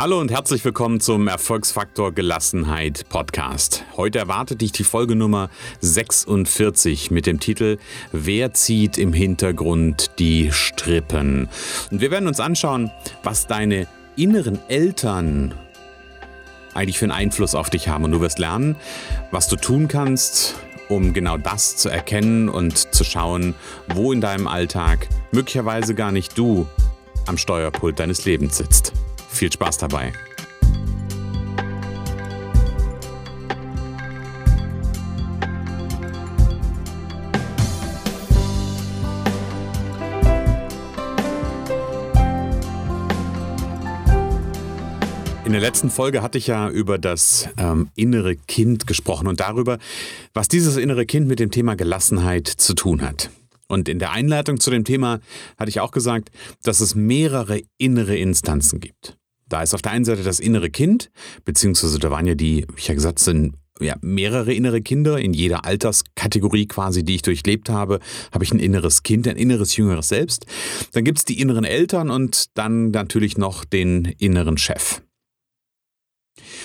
Hallo und herzlich willkommen zum Erfolgsfaktor Gelassenheit Podcast. Heute erwartet dich die Folge Nummer 46 mit dem Titel Wer zieht im Hintergrund die Strippen? Und wir werden uns anschauen, was deine inneren Eltern eigentlich für einen Einfluss auf dich haben. Und du wirst lernen, was du tun kannst, um genau das zu erkennen und zu schauen, wo in deinem Alltag möglicherweise gar nicht du am Steuerpult deines Lebens sitzt. Viel Spaß dabei. In der letzten Folge hatte ich ja über das ähm, innere Kind gesprochen und darüber, was dieses innere Kind mit dem Thema Gelassenheit zu tun hat. Und in der Einleitung zu dem Thema hatte ich auch gesagt, dass es mehrere innere Instanzen gibt. Da ist auf der einen Seite das innere Kind, beziehungsweise da waren ja die, wie ich ja gesagt, sind ja, mehrere innere Kinder in jeder Alterskategorie quasi, die ich durchlebt habe, habe ich ein inneres Kind, ein inneres jüngeres Selbst. Dann gibt es die inneren Eltern und dann natürlich noch den inneren Chef.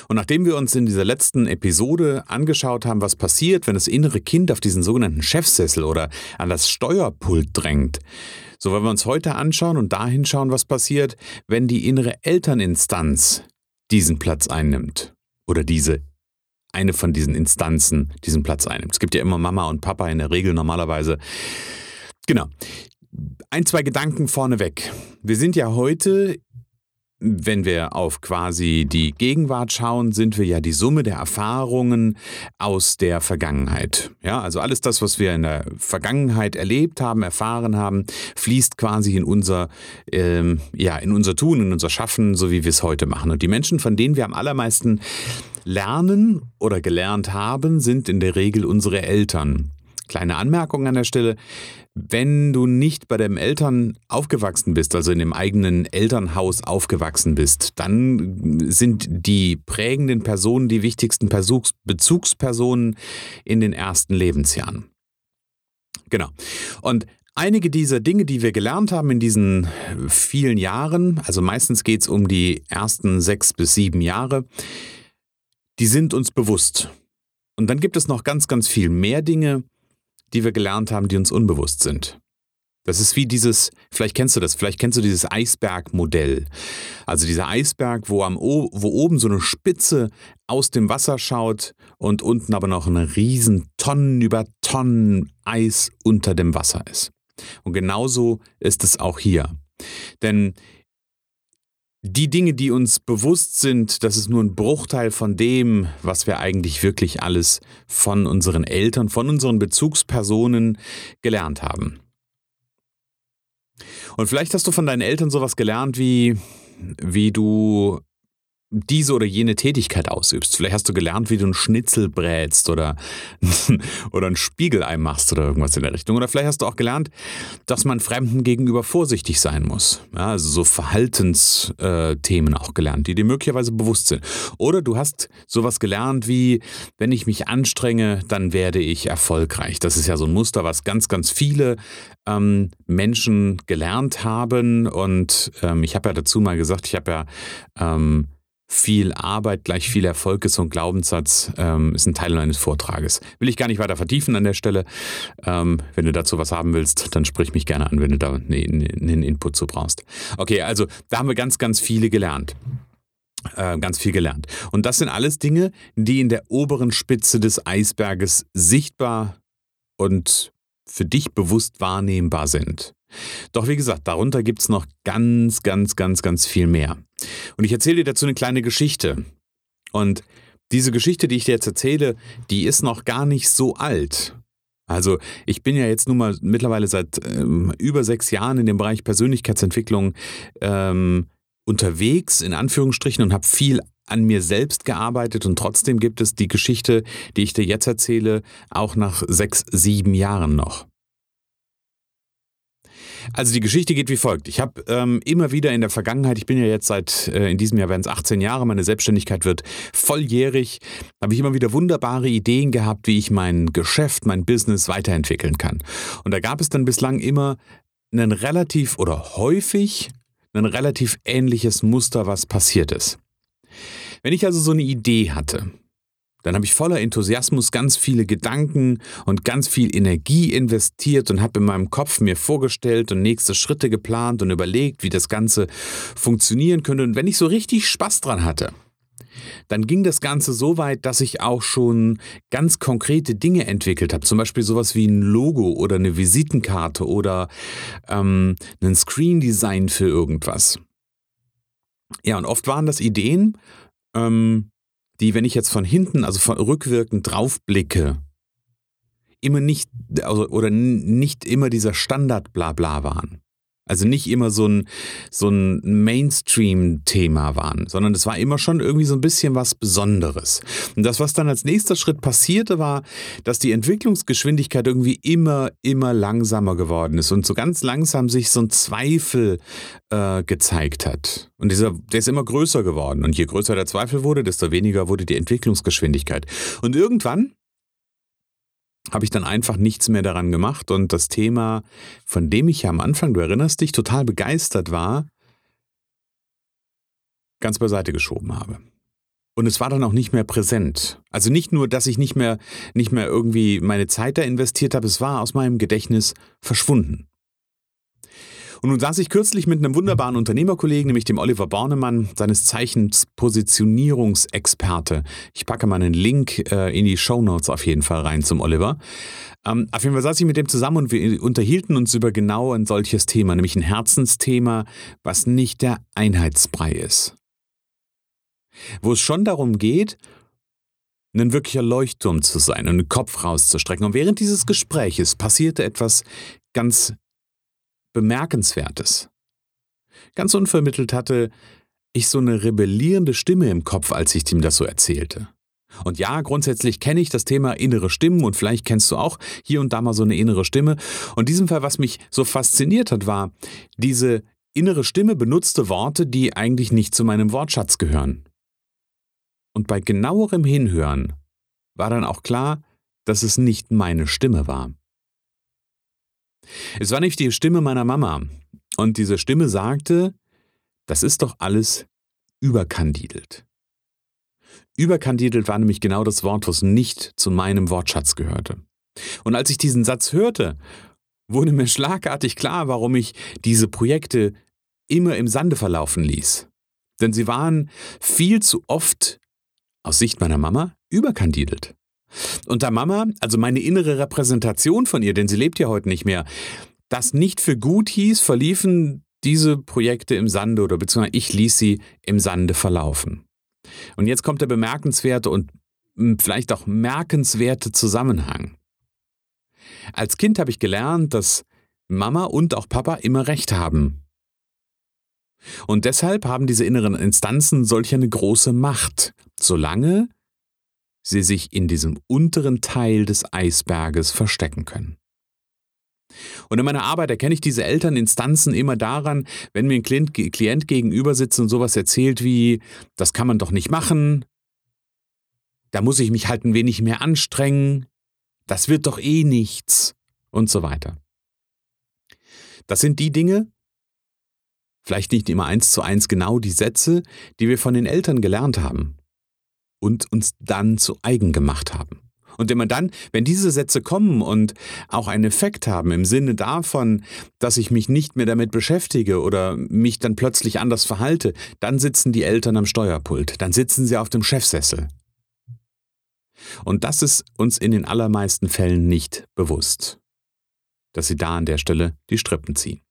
Und nachdem wir uns in dieser letzten Episode angeschaut haben, was passiert, wenn das innere Kind auf diesen sogenannten Chefsessel oder an das Steuerpult drängt, so wollen wir uns heute anschauen und dahin schauen, was passiert, wenn die innere Elterninstanz diesen Platz einnimmt. Oder diese, eine von diesen Instanzen diesen Platz einnimmt. Es gibt ja immer Mama und Papa in der Regel normalerweise. Genau. Ein, zwei Gedanken vorneweg. Wir sind ja heute wenn wir auf quasi die Gegenwart schauen, sind wir ja die Summe der Erfahrungen aus der Vergangenheit. Ja, also alles das, was wir in der Vergangenheit erlebt haben, erfahren haben, fließt quasi in unser, ähm, ja, in unser Tun, in unser Schaffen, so wie wir es heute machen. Und die Menschen, von denen wir am allermeisten lernen oder gelernt haben, sind in der Regel unsere Eltern. Kleine Anmerkung an der Stelle. Wenn du nicht bei deinen Eltern aufgewachsen bist, also in dem eigenen Elternhaus aufgewachsen bist, dann sind die prägenden Personen die wichtigsten Bezugspersonen in den ersten Lebensjahren. Genau. Und Einige dieser Dinge, die wir gelernt haben in diesen vielen Jahren, also meistens geht es um die ersten sechs bis sieben Jahre, die sind uns bewusst. Und dann gibt es noch ganz, ganz viel mehr Dinge, die wir gelernt haben, die uns unbewusst sind. Das ist wie dieses, vielleicht kennst du das, vielleicht kennst du dieses Eisbergmodell. Also dieser Eisberg, wo, am, wo oben so eine Spitze aus dem Wasser schaut und unten aber noch eine riesen Tonnen über Tonnen Eis unter dem Wasser ist. Und genauso ist es auch hier. Denn die Dinge, die uns bewusst sind, das ist nur ein Bruchteil von dem, was wir eigentlich wirklich alles von unseren Eltern, von unseren Bezugspersonen gelernt haben. Und vielleicht hast du von deinen Eltern sowas gelernt wie, wie du diese oder jene Tätigkeit ausübst. Vielleicht hast du gelernt, wie du einen Schnitzel brätst oder, oder ein Spiegelei machst oder irgendwas in der Richtung. Oder vielleicht hast du auch gelernt, dass man Fremden gegenüber vorsichtig sein muss. Ja, also so Verhaltensthemen auch gelernt, die dir möglicherweise bewusst sind. Oder du hast sowas gelernt wie, wenn ich mich anstrenge, dann werde ich erfolgreich. Das ist ja so ein Muster, was ganz, ganz viele ähm, Menschen gelernt haben. Und ähm, ich habe ja dazu mal gesagt, ich habe ja ähm, viel Arbeit gleich viel Erfolg ist ein Glaubenssatz, ähm, ist ein Teil meines Vortrages. Will ich gar nicht weiter vertiefen an der Stelle. Ähm, wenn du dazu was haben willst, dann sprich mich gerne an, wenn du da einen Input zu brauchst. Okay, also da haben wir ganz, ganz viele gelernt. Äh, ganz viel gelernt. Und das sind alles Dinge, die in der oberen Spitze des Eisberges sichtbar und für dich bewusst wahrnehmbar sind. Doch wie gesagt, darunter gibt es noch ganz, ganz, ganz, ganz viel mehr. Und ich erzähle dir dazu eine kleine Geschichte. Und diese Geschichte, die ich dir jetzt erzähle, die ist noch gar nicht so alt. Also ich bin ja jetzt nun mal mittlerweile seit ähm, über sechs Jahren in dem Bereich Persönlichkeitsentwicklung ähm, unterwegs, in Anführungsstrichen, und habe viel an mir selbst gearbeitet und trotzdem gibt es die Geschichte, die ich dir jetzt erzähle, auch nach sechs, sieben Jahren noch. Also die Geschichte geht wie folgt. Ich habe ähm, immer wieder in der Vergangenheit, ich bin ja jetzt seit, äh, in diesem Jahr werden es 18 Jahre, meine Selbstständigkeit wird volljährig, habe ich immer wieder wunderbare Ideen gehabt, wie ich mein Geschäft, mein Business weiterentwickeln kann. Und da gab es dann bislang immer einen relativ oder häufig ein relativ ähnliches Muster, was passiert ist. Wenn ich also so eine Idee hatte, dann habe ich voller Enthusiasmus ganz viele Gedanken und ganz viel Energie investiert und habe in meinem Kopf mir vorgestellt und nächste Schritte geplant und überlegt, wie das Ganze funktionieren könnte. Und wenn ich so richtig Spaß dran hatte, dann ging das Ganze so weit, dass ich auch schon ganz konkrete Dinge entwickelt habe. Zum Beispiel sowas wie ein Logo oder eine Visitenkarte oder ähm, ein Screen Design für irgendwas. Ja, und oft waren das Ideen, ähm, die, wenn ich jetzt von hinten, also von rückwirkend draufblicke, immer nicht, also, oder nicht immer dieser Standard-Blabla waren. Also nicht immer so ein, so ein Mainstream-Thema waren, sondern es war immer schon irgendwie so ein bisschen was Besonderes. Und das, was dann als nächster Schritt passierte, war, dass die Entwicklungsgeschwindigkeit irgendwie immer, immer langsamer geworden ist und so ganz langsam sich so ein Zweifel äh, gezeigt hat. Und dieser, der ist immer größer geworden. Und je größer der Zweifel wurde, desto weniger wurde die Entwicklungsgeschwindigkeit. Und irgendwann habe ich dann einfach nichts mehr daran gemacht und das Thema, von dem ich ja am Anfang, du erinnerst dich, total begeistert war, ganz beiseite geschoben habe. Und es war dann auch nicht mehr präsent. Also nicht nur, dass ich nicht mehr, nicht mehr irgendwie meine Zeit da investiert habe, es war aus meinem Gedächtnis verschwunden. Und nun saß ich kürzlich mit einem wunderbaren Unternehmerkollegen, nämlich dem Oliver Bornemann, seines Zeichens Positionierungsexperte. Ich packe mal einen Link äh, in die Show Notes auf jeden Fall rein zum Oliver. Ähm, auf jeden Fall saß ich mit dem zusammen und wir unterhielten uns über genau ein solches Thema, nämlich ein Herzensthema, was nicht der Einheitsbrei ist. Wo es schon darum geht, ein wirklicher Leuchtturm zu sein und den Kopf rauszustrecken. Und während dieses Gespräches passierte etwas ganz Bemerkenswertes. Ganz unvermittelt hatte ich so eine rebellierende Stimme im Kopf, als ich ihm das so erzählte. Und ja, grundsätzlich kenne ich das Thema innere Stimmen und vielleicht kennst du auch hier und da mal so eine innere Stimme. Und in diesem Fall, was mich so fasziniert hat, war, diese innere Stimme benutzte Worte, die eigentlich nicht zu meinem Wortschatz gehören. Und bei genauerem Hinhören war dann auch klar, dass es nicht meine Stimme war. Es war nicht die Stimme meiner Mama. Und diese Stimme sagte, das ist doch alles überkandidelt. Überkandidelt war nämlich genau das Wort, was nicht zu meinem Wortschatz gehörte. Und als ich diesen Satz hörte, wurde mir schlagartig klar, warum ich diese Projekte immer im Sande verlaufen ließ. Denn sie waren viel zu oft, aus Sicht meiner Mama, überkandidelt. Und da Mama, also meine innere Repräsentation von ihr, denn sie lebt ja heute nicht mehr, das nicht für gut hieß, verliefen diese Projekte im Sande oder beziehungsweise ich ließ sie im Sande verlaufen. Und jetzt kommt der bemerkenswerte und hm, vielleicht auch merkenswerte Zusammenhang. Als Kind habe ich gelernt, dass Mama und auch Papa immer recht haben. Und deshalb haben diese inneren Instanzen solch eine große Macht, solange sie sich in diesem unteren Teil des Eisberges verstecken können. Und in meiner Arbeit erkenne ich diese Elterninstanzen immer daran, wenn mir ein Klient, gegenüber sitzt und sowas erzählt wie, das kann man doch nicht machen, da muss ich mich halt ein wenig mehr anstrengen, das wird doch eh nichts und so weiter. Das sind die Dinge, vielleicht nicht immer eins zu eins genau die Sätze, die wir von den Eltern gelernt haben und uns dann zu eigen gemacht haben. Und man dann, wenn diese Sätze kommen und auch einen Effekt haben im Sinne davon, dass ich mich nicht mehr damit beschäftige oder mich dann plötzlich anders verhalte, dann sitzen die Eltern am Steuerpult, dann sitzen sie auf dem Chefsessel. Und das ist uns in den allermeisten Fällen nicht bewusst, dass sie da an der Stelle die Strippen ziehen.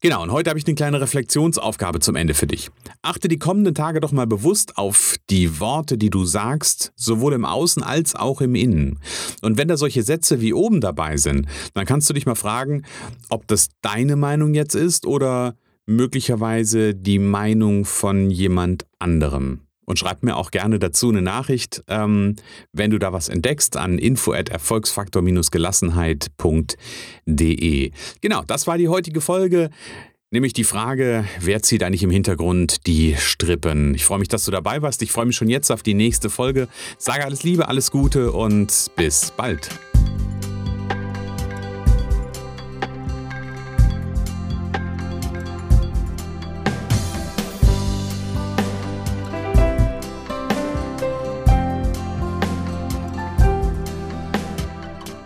Genau, und heute habe ich eine kleine Reflexionsaufgabe zum Ende für dich. Achte die kommenden Tage doch mal bewusst auf die Worte, die du sagst, sowohl im Außen als auch im Innen. Und wenn da solche Sätze wie oben dabei sind, dann kannst du dich mal fragen, ob das deine Meinung jetzt ist oder möglicherweise die Meinung von jemand anderem und schreib mir auch gerne dazu eine Nachricht, ähm, wenn du da was entdeckst, an info@erfolgsfaktor-gelassenheit.de. Genau, das war die heutige Folge. Nämlich die Frage, wer zieht eigentlich im Hintergrund die Strippen? Ich freue mich, dass du dabei warst. Ich freue mich schon jetzt auf die nächste Folge. Sage alles Liebe, alles Gute und bis bald.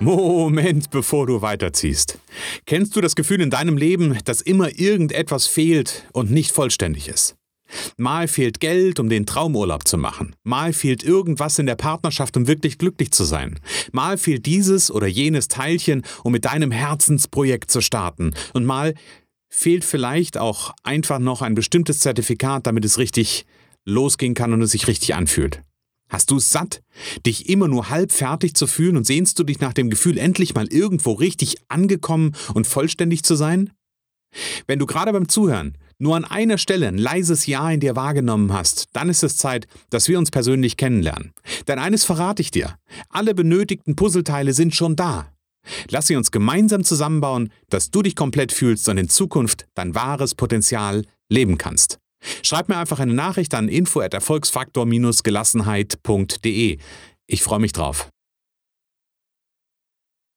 Moment, bevor du weiterziehst. Kennst du das Gefühl in deinem Leben, dass immer irgendetwas fehlt und nicht vollständig ist? Mal fehlt Geld, um den Traumurlaub zu machen. Mal fehlt irgendwas in der Partnerschaft, um wirklich glücklich zu sein. Mal fehlt dieses oder jenes Teilchen, um mit deinem Herzensprojekt zu starten. Und mal fehlt vielleicht auch einfach noch ein bestimmtes Zertifikat, damit es richtig losgehen kann und es sich richtig anfühlt. Hast du es satt, dich immer nur halb fertig zu fühlen und sehnst du dich nach dem Gefühl, endlich mal irgendwo richtig angekommen und vollständig zu sein? Wenn du gerade beim Zuhören nur an einer Stelle ein leises Ja in dir wahrgenommen hast, dann ist es Zeit, dass wir uns persönlich kennenlernen. Denn eines verrate ich dir, alle benötigten Puzzleteile sind schon da. Lass sie uns gemeinsam zusammenbauen, dass du dich komplett fühlst und in Zukunft dein wahres Potenzial leben kannst. Schreib mir einfach eine Nachricht an info@erfolgsfaktor-gelassenheit.de. Ich freue mich drauf.